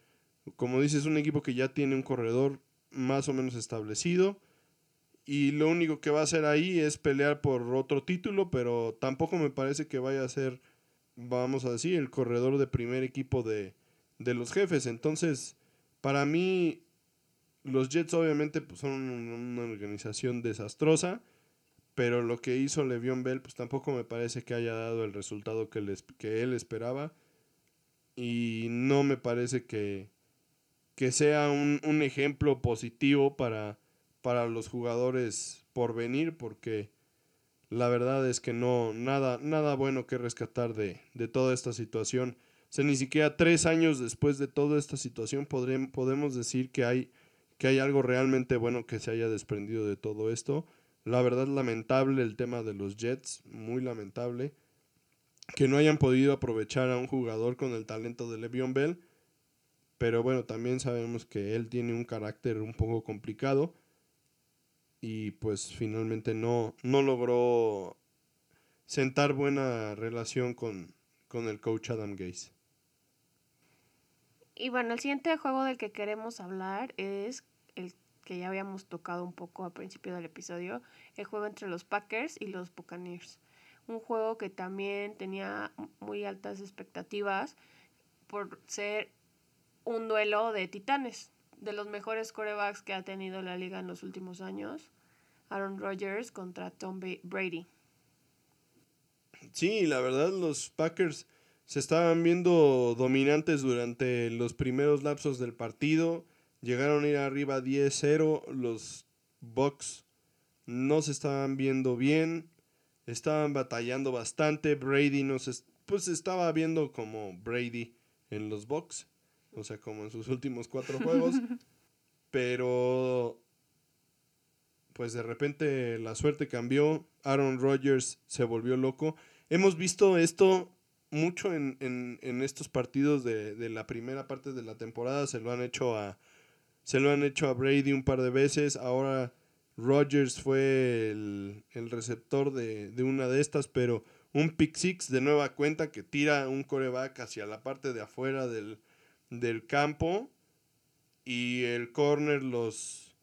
como dices, un equipo que ya tiene un corredor más o menos establecido. Y lo único que va a hacer ahí es pelear por otro título, pero tampoco me parece que vaya a ser, vamos a decir, el corredor de primer equipo de, de los jefes. Entonces, para mí, los Jets obviamente pues, son una organización desastrosa, pero lo que hizo Le'Veon Bell pues tampoco me parece que haya dado el resultado que, les, que él esperaba y no me parece que, que sea un, un ejemplo positivo para, para los jugadores por venir porque la verdad es que no, nada, nada bueno que rescatar de, de toda esta situación. O sea, ni siquiera tres años después de toda esta situación podemos decir que hay que hay algo realmente bueno que se haya desprendido de todo esto. La verdad lamentable el tema de los Jets, muy lamentable que no hayan podido aprovechar a un jugador con el talento de Le'Veon Bell, pero bueno, también sabemos que él tiene un carácter un poco complicado y pues finalmente no, no logró sentar buena relación con, con el coach Adam Gase. Y bueno, el siguiente juego del que queremos hablar es el que ya habíamos tocado un poco al principio del episodio, el juego entre los Packers y los Buccaneers. Un juego que también tenía muy altas expectativas por ser un duelo de titanes, de los mejores corebacks que ha tenido la liga en los últimos años. Aaron Rodgers contra Tom Brady. Sí, la verdad los Packers se estaban viendo dominantes durante los primeros lapsos del partido. Llegaron a ir arriba 10-0. Los Bucks no se estaban viendo bien. Estaban batallando bastante. Brady no se, pues estaba viendo como Brady en los Bucks. O sea, como en sus últimos cuatro juegos. (laughs) Pero pues de repente la suerte cambió. Aaron Rodgers se volvió loco. Hemos visto esto mucho en, en, en estos partidos de, de, la primera parte de la temporada. Se lo han hecho a. Se lo han hecho a Brady un par de veces. Ahora Rodgers fue el, el receptor de, de, una de estas. Pero un pick six de nueva cuenta que tira un coreback hacia la parte de afuera del, del campo. Y el corner los,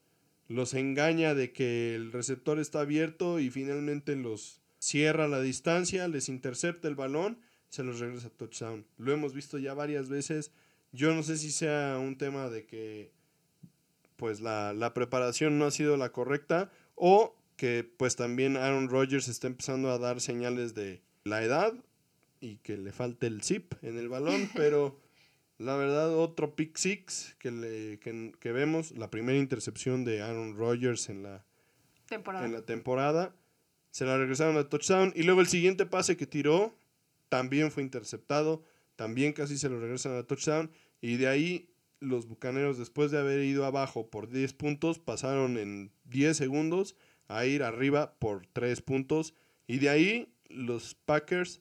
los engaña de que el receptor está abierto y finalmente los cierra la distancia, les intercepta el balón se los regresa a touchdown. Lo hemos visto ya varias veces. Yo no sé si sea un tema de que pues la, la preparación no ha sido la correcta o que pues también Aaron Rodgers está empezando a dar señales de la edad y que le falte el zip en el balón, (laughs) pero La verdad, otro pick six que, le, que, vemos, la primera intercepción de Aaron Rodgers en la temporada. en la temporada. Se la regresaron a touchdown. Y luego el siguiente pase que tiró también fue interceptado. También casi se lo regresan a touchdown. Y de ahí los Bucaneros, después de haber ido abajo por 10 puntos, pasaron en 10 segundos a ir arriba por 3 puntos. Y de ahí los Packers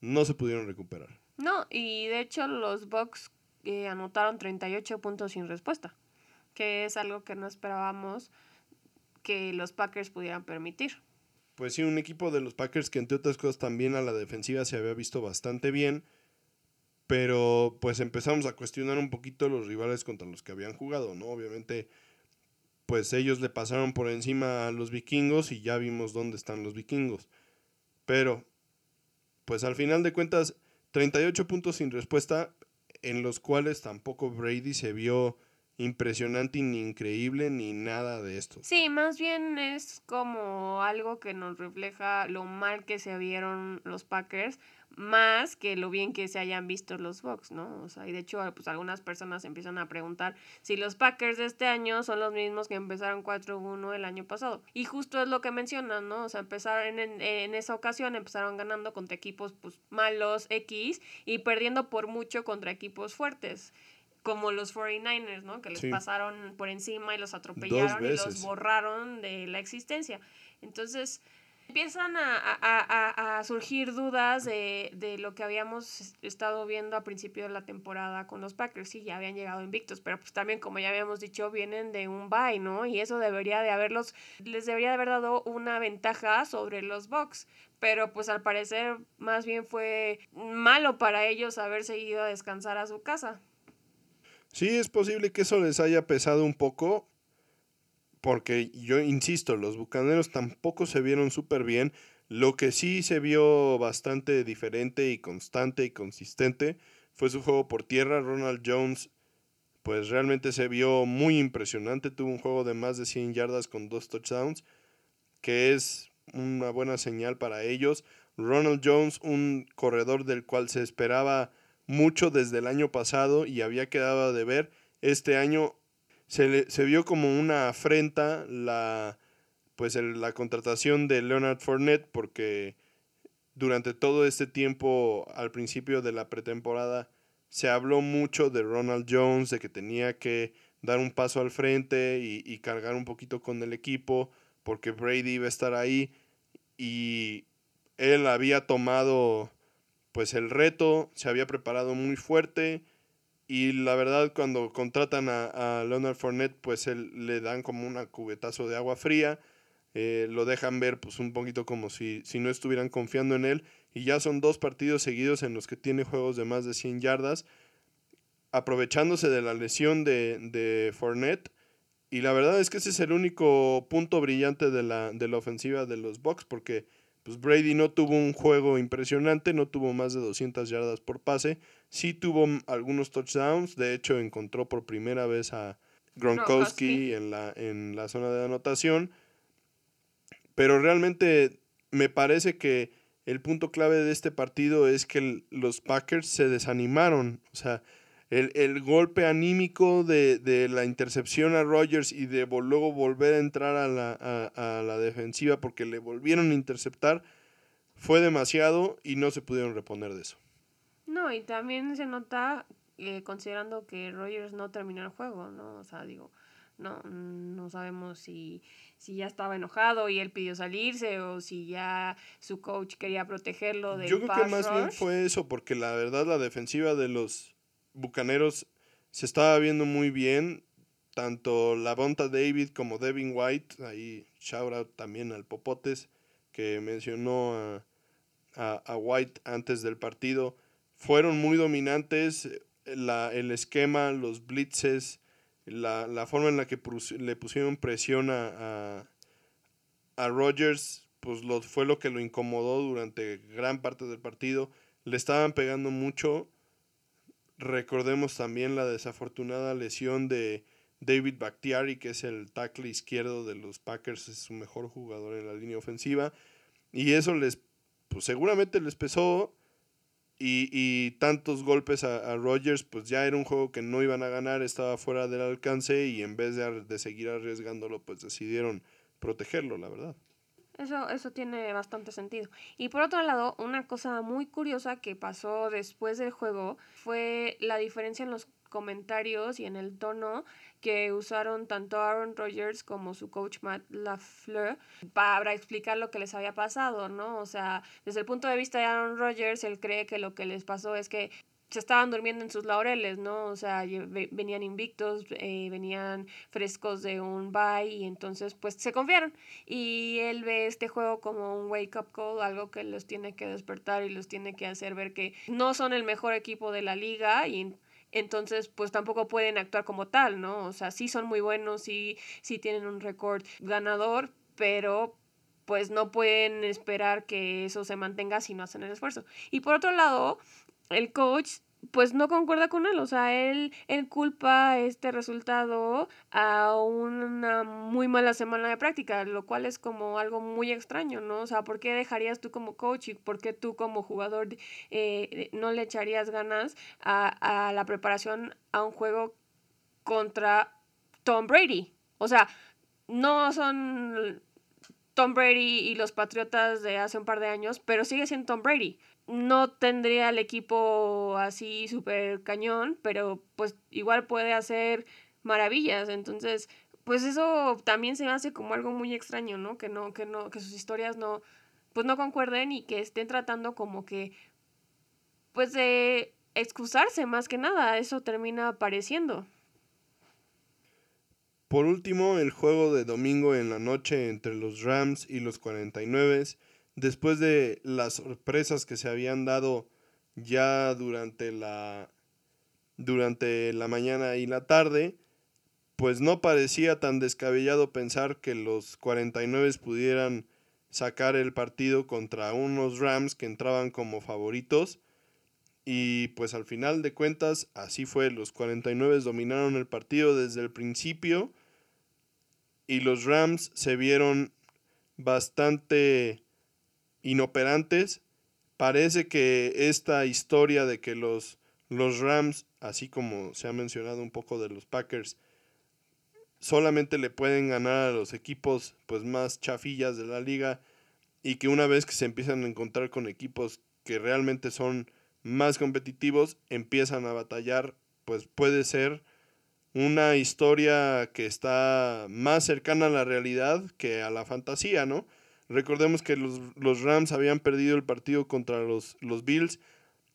no se pudieron recuperar. No, y de hecho los Bucks eh, anotaron 38 puntos sin respuesta, que es algo que no esperábamos que los Packers pudieran permitir. Pues sí, un equipo de los Packers que entre otras cosas también a la defensiva se había visto bastante bien, pero pues empezamos a cuestionar un poquito los rivales contra los que habían jugado, ¿no? Obviamente, pues ellos le pasaron por encima a los vikingos y ya vimos dónde están los vikingos. Pero, pues al final de cuentas, 38 puntos sin respuesta, en los cuales tampoco Brady se vio impresionante ni increíble ni nada de esto. Sí, más bien es como algo que nos refleja lo mal que se vieron los Packers, más que lo bien que se hayan visto los Bucks, ¿no? O sea, y de hecho, pues algunas personas empiezan a preguntar si los Packers de este año son los mismos que empezaron 4-1 el año pasado. Y justo es lo que mencionan, ¿no? O sea, empezaron en, en esa ocasión, empezaron ganando contra equipos pues malos X y perdiendo por mucho contra equipos fuertes como los 49ers, ¿no? Que les pasaron por encima y los atropellaron y los borraron de la existencia. Entonces, empiezan a, surgir dudas de, de, lo que habíamos estado viendo a principio de la temporada con los Packers. Sí, ya habían llegado invictos, pero pues también, como ya habíamos dicho, vienen de un bye, ¿no? Y eso debería de haberlos, les debería de haber dado una ventaja sobre los Bucks. Pero pues al parecer más bien fue malo para ellos haberse ido a descansar a su casa. Sí, es posible que eso les haya pesado un poco, porque yo insisto, los Bucaneros tampoco se vieron súper bien. Lo que sí se vio bastante diferente y constante y consistente fue su juego por tierra. Ronald Jones, pues realmente se vio muy impresionante. Tuvo un juego de más de 100 yardas con dos touchdowns, que es una buena señal para ellos. Ronald Jones, un corredor del cual se esperaba mucho desde el año pasado y había quedado de ver. Este año se, se vio como una afrenta la, pues la contratación de Leonard Fournette porque durante todo este tiempo al principio de la pretemporada se habló mucho de Ronald Jones, de que tenía que dar un paso al frente y cargar un poquito con el equipo porque Brady iba a estar ahí y él había tomado pues el reto se había preparado muy fuerte y la verdad cuando contratan a, Leonard Fournette pues él, le dan como un cubetazo de agua fría, eh, lo dejan ver pues un poquito como si, si no estuvieran confiando en él y ya son dos partidos seguidos en los que tiene juegos de más de 100 yardas, aprovechándose de la lesión de, de Fournette y la verdad es que ese es el único punto brillante de la, de la ofensiva de los Bucks porque pues Brady no tuvo un juego impresionante, no tuvo más de 200 yardas por pase, sí tuvo algunos touchdowns, de hecho encontró por primera vez a Gronkowski en la, en la zona de anotación, pero realmente me parece que el punto clave de este partido es que los Packers se desanimaron, o sea, el, golpe anímico de, la intercepción a Rogers y de luego volver a entrar a la, a, la defensiva porque le volvieron a interceptar fue demasiado y no se pudieron reponer de eso. No, y también se nota eh, considerando que Rogers no terminó el juego, ¿no? O sea, digo, no, no sabemos si, si ya estaba enojado y él pidió salirse o si ya su coach quería protegerlo de Yo creo que más bien fue eso, porque la verdad la defensiva de los Bucaneros se estaba viendo muy bien. Tanto la Bonta David como Devin White, ahí shout out también al Popotes, que mencionó a, a, White antes del partido, fueron muy dominantes. La, el esquema, los blitzes, la, la, forma en la que le pusieron presión a, a, Rogers, pues lo, fue lo que lo incomodó durante gran parte del partido. Le estaban pegando mucho Recordemos también la desafortunada lesión de David Bakhtiari, que es el tackle izquierdo de los Packers, es su mejor jugador en la línea ofensiva. Y eso les, pues seguramente les pesó, y, tantos golpes a, Rodgers, pues ya era un juego que no iban a ganar, estaba fuera del alcance y en vez de, de seguir arriesgándolo, pues decidieron protegerlo, la verdad. Eso, eso tiene bastante sentido. Y por otro lado, una cosa muy curiosa que pasó después del juego fue la diferencia en los comentarios y en el tono que usaron tanto Aaron Rodgers como su coach Matt LaFleur para explicar lo que les había pasado, ¿no? O sea, desde el punto de vista de Aaron Rodgers, él cree que lo que les pasó es que se estaban durmiendo en sus laureles, ¿no? O sea, venían invictos, eh, venían frescos de un bye y entonces pues se confiaron. Y él ve este juego como un wake up call, algo que los tiene que despertar y los tiene que hacer ver que no son el mejor equipo de la liga y entonces pues tampoco pueden actuar como tal, ¿no? O sea, sí son muy buenos, sí, sí tienen un récord ganador, pero pues no pueden esperar que eso se mantenga si no hacen el esfuerzo. Y por otro lado, el coach pues no concuerda con él, o sea, él, él culpa este resultado a una muy mala semana de práctica, lo cual es como algo muy extraño, ¿no? O sea, ¿por qué dejarías tú como coach y por qué tú como jugador eh, no le echarías ganas a, a la preparación a un juego contra Tom Brady? O sea, no son Tom Brady y los Patriotas de hace un par de años, pero sigue siendo Tom Brady no tendría el equipo así súper cañón, pero pues igual puede hacer maravillas. Entonces, pues eso también se hace como algo muy extraño, ¿no? Que no, que no, que sus historias no, pues no concuerden y que estén tratando como que, pues de excusarse más que nada. Eso termina apareciendo. Por último, el juego de domingo en la noche entre los Rams y los 49 después de las sorpresas que se habían dado ya durante la durante la mañana y la tarde, pues no parecía tan descabellado pensar que los 49 pudieran sacar el partido contra unos Rams que entraban como favoritos. Y pues al final de cuentas así fue, los 49 dominaron el partido desde el principio y los Rams se vieron bastante inoperantes. Parece que esta historia de que los, los Rams, así como se ha mencionado un poco de los Packers, solamente le pueden ganar a los equipos pues más chafillas de la liga y que una vez que se empiezan a encontrar con equipos que realmente son más competitivos, empiezan a batallar, pues puede ser una historia que está más cercana a la realidad que a la fantasía, ¿no? Recordemos que los, Rams habían perdido el partido contra los, los, Bills.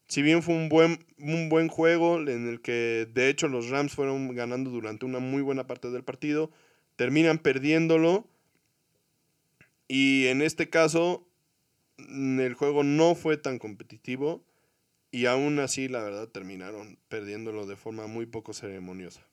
Si bien fue un buen, un buen juego en el que de hecho los Rams fueron ganando durante una muy buena parte del partido, terminan perdiéndolo. Y en este caso el juego no fue tan competitivo y aún así la verdad terminaron perdiéndolo de forma muy poco ceremoniosa.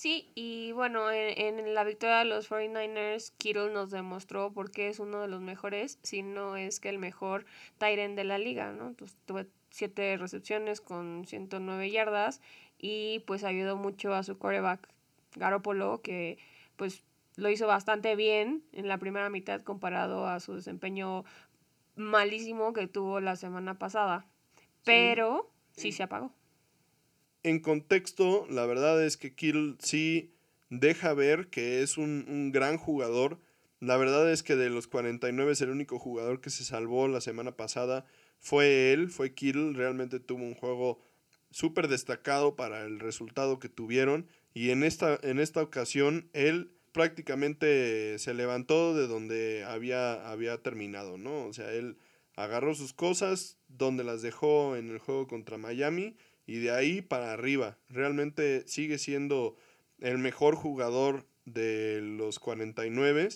Sí, y bueno, en, la victoria de los 49ers, Kittle nos demostró por qué es uno de los mejores, si no es que el mejor Tyren de la liga, ¿no? Entonces tuve siete recepciones con 109 yardas y pues ayudó mucho a su quarterback Garoppolo, que pues lo hizo bastante bien en la primera mitad comparado a su desempeño malísimo que tuvo la semana pasada. Pero sí se apagó en contexto, la verdad es que Kittle sí deja ver que es un, gran jugador. La verdad es que de los 49 es el único jugador que se salvó la semana pasada. Fue él, fue Kittle. Realmente tuvo un juego súper destacado para el resultado que tuvieron. Y en esta, en esta ocasión él prácticamente se levantó de donde había, había terminado, ¿no? O sea, él agarró sus cosas, donde las dejó en el juego contra Miami y de ahí para arriba. Realmente sigue siendo el mejor jugador de los 49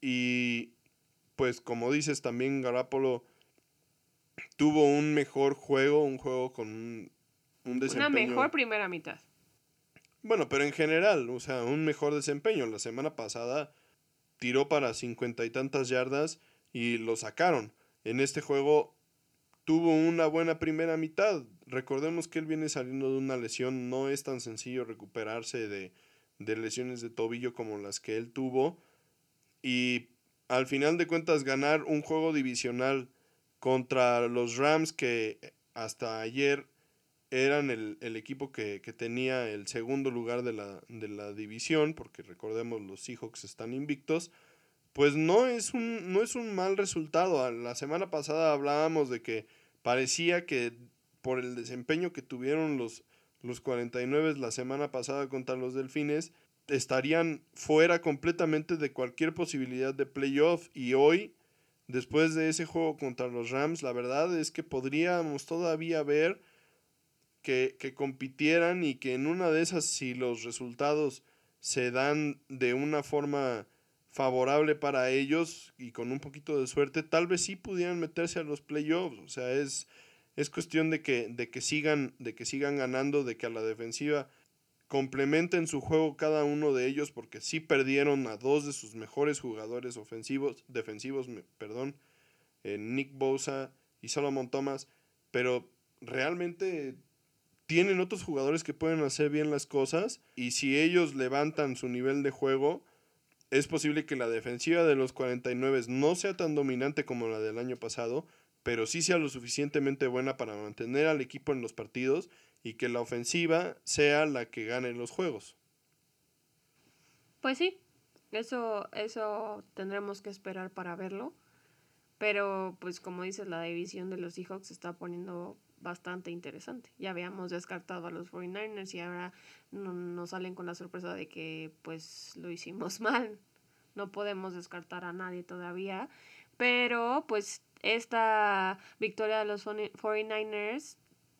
y pues como dices también Garapolo tuvo un mejor juego, un juego con un, un desempeño. Una mejor primera mitad. Bueno, pero en general, o sea, un mejor desempeño. La semana pasada tiró para cincuenta y tantas yardas y lo sacaron. En este juego tuvo una buena primera mitad. Recordemos que él viene saliendo de una lesión, no es tan sencillo recuperarse de, de lesiones de tobillo como las que él tuvo. Y al final de cuentas ganar un juego divisional contra los Rams que hasta ayer eran el, equipo que, tenía el segundo lugar de la, de la, división, porque recordemos los Seahawks están invictos, pues no es un, no es un mal resultado. La semana pasada hablábamos de que parecía que por el desempeño que tuvieron los, los 49 la semana pasada contra los Delfines, estarían fuera completamente de cualquier posibilidad de playoff y hoy, después de ese juego contra los Rams, la verdad es que podríamos todavía ver que, que compitieran y que en una de esas, si los resultados se dan de una forma favorable para ellos y con un poquito de suerte, tal vez sí pudieran meterse a los playoffs. O sea, es, es cuestión de que, de, que sigan, de que sigan ganando, de que a la defensiva complementen su juego cada uno de ellos, porque sí perdieron a dos de sus mejores jugadores ofensivos, defensivos, perdón, eh, Nick Bosa y Solomon Thomas, pero realmente tienen otros jugadores que pueden hacer bien las cosas y si ellos levantan su nivel de juego, es posible que la defensiva de los 49 no sea tan dominante como la del año pasado, pero sí sea lo suficientemente buena para mantener al equipo en los partidos y que la ofensiva sea la que gane los juegos. Pues sí, eso, eso tendremos que esperar para verlo. Pero, pues como dices, la división de los Seahawks se está poniendo bastante interesante. Ya habíamos descartado a los 49ers y ahora nos salen con la sorpresa de que pues lo hicimos (laughs) mal. No podemos descartar a nadie todavía. Pero pues esta victoria de los 49ers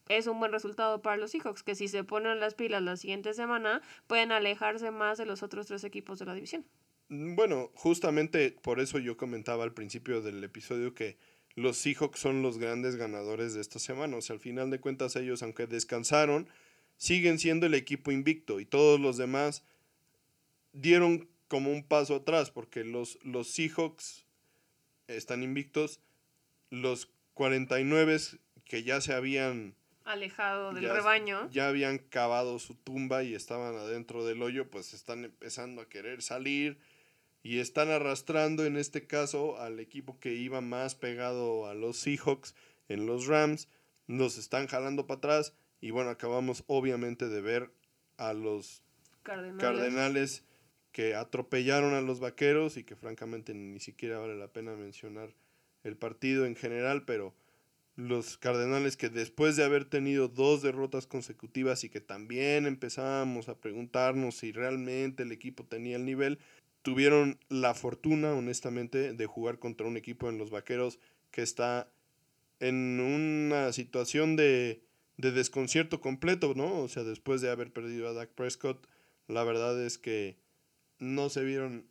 es un buen resultado para los Seahawks, que si se ponen las pilas la siguiente semana, pueden alejarse más de los otros tres equipos de la división. Mm, bueno, justamente por eso yo comentaba al principio del episodio que los Seahawks son los grandes ganadores de esta semana. O sea, al final de cuentas ellos, aunque descansaron, siguen siendo el equipo invicto y todos los demás dieron como un paso atrás porque los, los Seahawks están invictos, los 49 que ya se habían alejado del rebaño. Ya habían cavado su tumba y estaban adentro del hoyo, pues están empezando a querer salir y están arrastrando en este caso al equipo que iba más pegado a los Seahawks en los Rams, los están jalando para atrás y bueno, acabamos obviamente de ver a los Cardenales. Cardenales que atropellaron a los Vaqueros y que francamente ni siquiera vale la pena mencionar el partido en general, pero los Cardenales que después de haber tenido dos derrotas consecutivas y que también empezábamos a preguntarnos si realmente el equipo tenía el nivel, tuvieron la fortuna, honestamente, de jugar contra un equipo en los Vaqueros que está en una situación de, de desconcierto completo, ¿no? O sea, después de haber perdido a Dak Prescott, la verdad es que no se vieron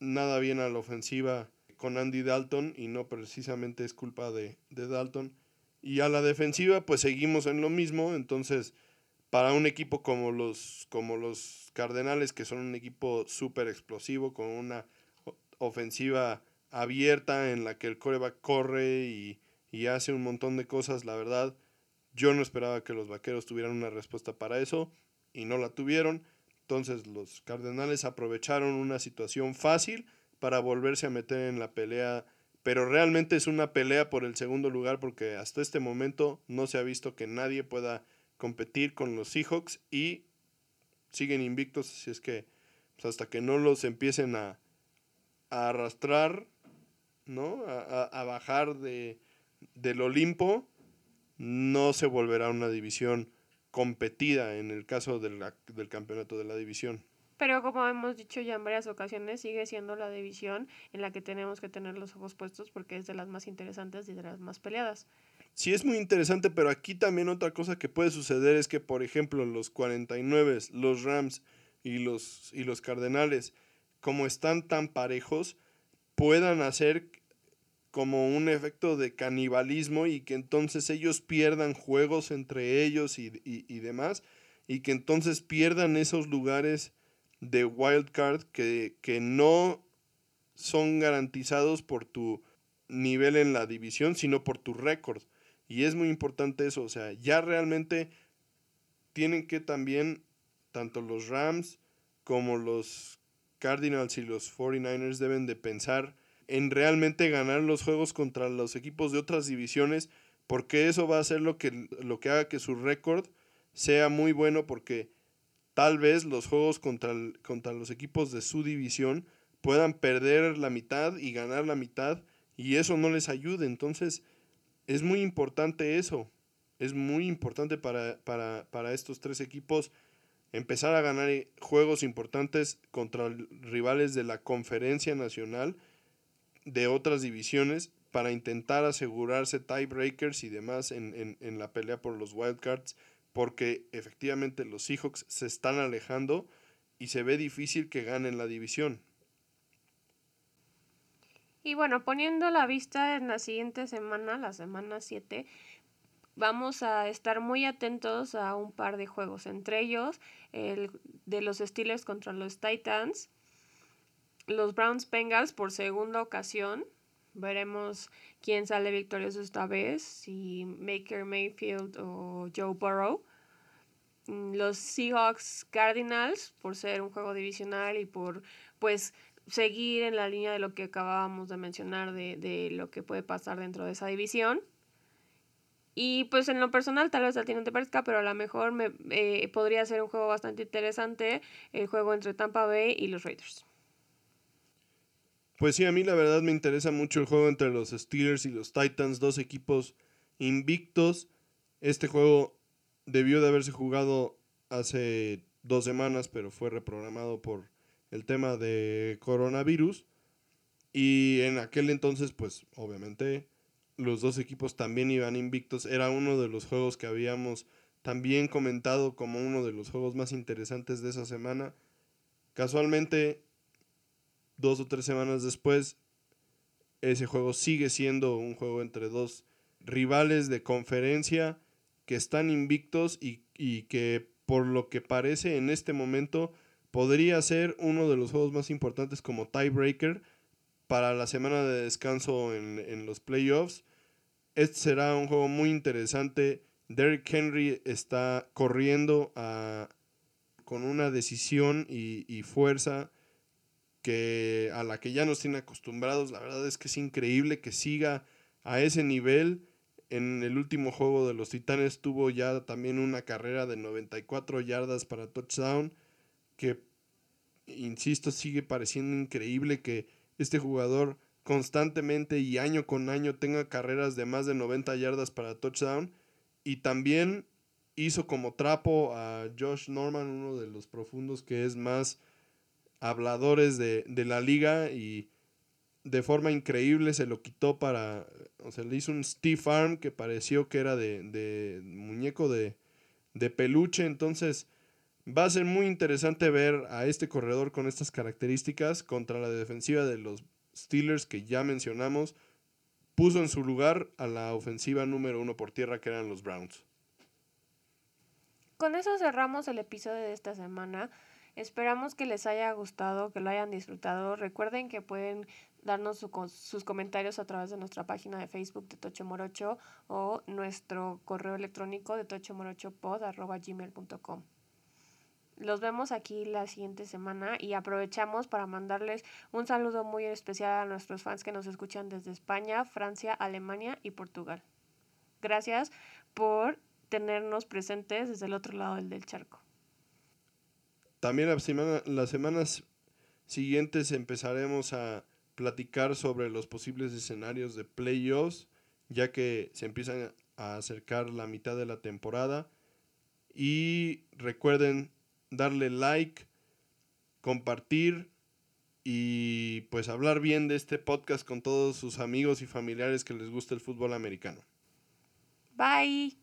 nada bien a la ofensiva con Andy Dalton y no precisamente es culpa de, Dalton. Y a la defensiva pues seguimos en lo mismo, entonces para un equipo como los, como los Cardenales, que son un equipo súper explosivo, con una ofensiva abierta en la que el coreback corre y, y, hace un montón de cosas, la verdad, yo no esperaba que los Vaqueros tuvieran una respuesta para eso y no la tuvieron. Entonces los Cardenales aprovecharon una situación fácil para volverse a meter en la pelea, pero realmente es una pelea por el segundo lugar porque hasta este momento no se ha visto que nadie pueda competir con los Seahawks y siguen invictos, así es que pues, hasta que no los empiecen a, arrastrar, ¿no? A, bajar de, del Olimpo, no se volverá una división competida en el caso del campeonato de la división. Pero como hemos dicho ya en varias ocasiones, sigue siendo la división en la que tenemos que tener los ojos puestos porque es de las más interesantes y de las más peleadas. Sí, es muy interesante, pero aquí también otra cosa que puede suceder es que, por ejemplo, los 49, los Rams y los, y los Cardenales, como están tan parejos, puedan hacer como un efecto de canibalismo y que entonces ellos pierdan juegos entre ellos y, y demás, y que entonces pierdan esos lugares de wildcard que, que no son garantizados por tu nivel en la división, sino por tu récord. Y es muy importante eso, o sea, ya realmente tienen que también, tanto los Rams como los Cardinals y los 49ers deben de pensar en realmente ganar los juegos contra los equipos de otras divisiones, porque eso va a ser lo que, lo que haga que su récord sea muy bueno, porque tal vez los juegos contra, contra los equipos de su división puedan perder la mitad y ganar la mitad, y eso no les ayude. Entonces, es muy importante eso. Es muy importante para, para, para estos tres equipos empezar a ganar juegos importantes contra rivales de la conferencia nacional de otras divisiones para intentar asegurarse tiebreakers y demás en, en, la pelea por los wildcards, porque efectivamente los Seahawks se están alejando y se ve difícil que ganen la división. Y bueno, poniendo la vista en la siguiente semana, la semana 7, vamos a estar muy atentos a un par de juegos, entre ellos el de los Steelers contra los Titans, los Browns Bengals por segunda ocasión. Veremos quién sale victorioso esta vez, si Maker Mayfield o Joe Burrow. Mm, los Seahawks Cardinals por ser un juego divisional y por pues seguir en la línea de lo que acabábamos de mencionar de, de lo que puede pasar dentro de esa división. Y pues en lo personal, tal vez a ti no te parezca, pero a lo mejor me, eh, podría ser un juego bastante interesante, el juego entre Tampa Bay y los Raiders. Pues sí, a mí la verdad me interesa mucho el juego entre los Steelers y los Titans, dos equipos invictos. Este juego debió de haberse jugado hace dos semanas, pero fue reprogramado por el tema de coronavirus. Y en aquel entonces, pues obviamente los dos equipos también iban invictos. Era uno de los juegos que habíamos también comentado como uno de los juegos más interesantes de esa semana. Casualmente, dos o tres semanas después, ese juego sigue siendo un juego entre dos rivales de conferencia que están invictos y, y que por lo que parece en este momento podría ser uno de los juegos más importantes como tiebreaker para la semana de descanso en, en los playoffs este será un juego muy interesante. Derrick Henry está corriendo con una decisión y, fuerza que a la que ya nos tiene acostumbrados. La verdad es que es increíble que siga a ese nivel. En el último juego de los Titanes tuvo ya también una carrera de 94 yardas para touchdown. Que, insisto, sigue pareciendo increíble que este jugador constantemente y año con año tenga carreras de más de 90 yardas para touchdown. Y también hizo como trapo a Josh Norman, uno de los profundos que es más habladores de, la liga y de forma increíble se lo quitó para, o sea, le hizo un Steve Arm que pareció que era de, de muñeco de, de peluche, entonces va a ser muy interesante ver a este corredor con estas características contra la defensiva de los Steelers que ya mencionamos, puso en su lugar a la ofensiva número uno por tierra que eran los Browns. Con eso cerramos el episodio de esta semana. Esperamos que les haya gustado, que lo hayan disfrutado. Recuerden que pueden darnos sus comentarios a través de nuestra página de Facebook de Tocho Morocho o nuestro correo electrónico de tochomorochopod.gmail.com. Los vemos aquí la siguiente semana y aprovechamos para mandarles un saludo muy especial a nuestros fans que nos escuchan desde España, Francia, Alemania y Portugal. Gracias por tenernos presentes desde el otro lado del, charco. También las semanas siguientes empezaremos a platicar sobre los posibles escenarios de playoffs, ya que se empiezan a acercar la mitad de la temporada. Y recuerden darle like, compartir y pues hablar bien de este podcast con todos sus amigos y familiares que les gusta el fútbol americano. Bye.